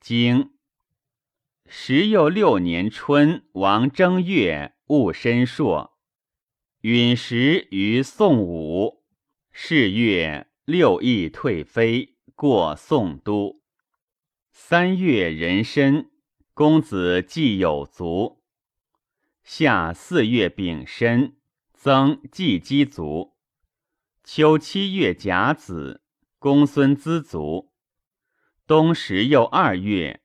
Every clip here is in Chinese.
经时又六年春，王正月，戊申朔，陨石于宋武。是月，六邑退妃，过宋都。三月壬申，公子季有卒。夏四月丙申，曾季姬卒。秋七月甲子，公孙资卒。冬十又二月，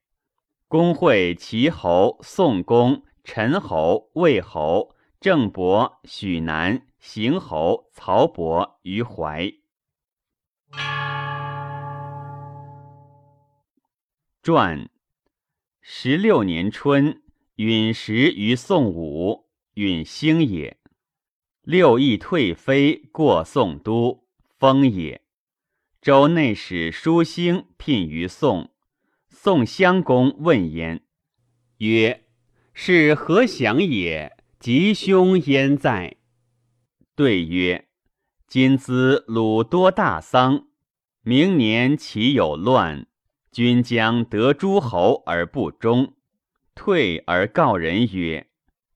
公会齐侯、宋公、陈侯、魏侯、郑伯、许南、邢侯、曹伯于怀。传十六年春，允时于宋武，允兴也。六邑退妃，过宋都，封也。周内史书兴聘于宋，宋襄公问焉，曰：“是何祥也？吉凶焉在？”对曰：“今兹鲁多大丧，明年岂有乱？君将得诸侯而不忠，退而告人曰：‘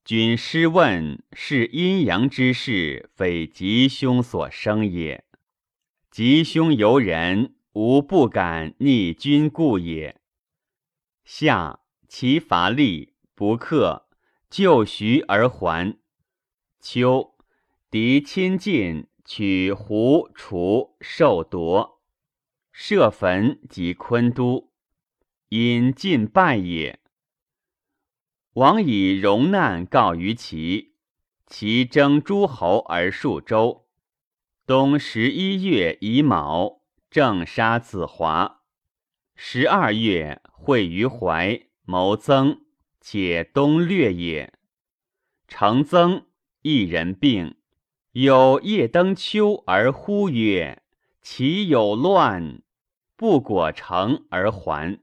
君失问，是阴阳之事，非吉凶所生也。’”吉凶由人，吾不敢逆君故也。夏，其伐利，不克，就徐而还。秋，敌亲近，取胡、楚，受夺，设焚及昆都，因尽败也。王以戎难告于齐，齐征诸侯而数周。冬十一月乙卯，正杀子华。十二月会于怀，谋曾，且东略也。成曾一人病，有夜登丘而呼曰：“其有乱！”不果成而还。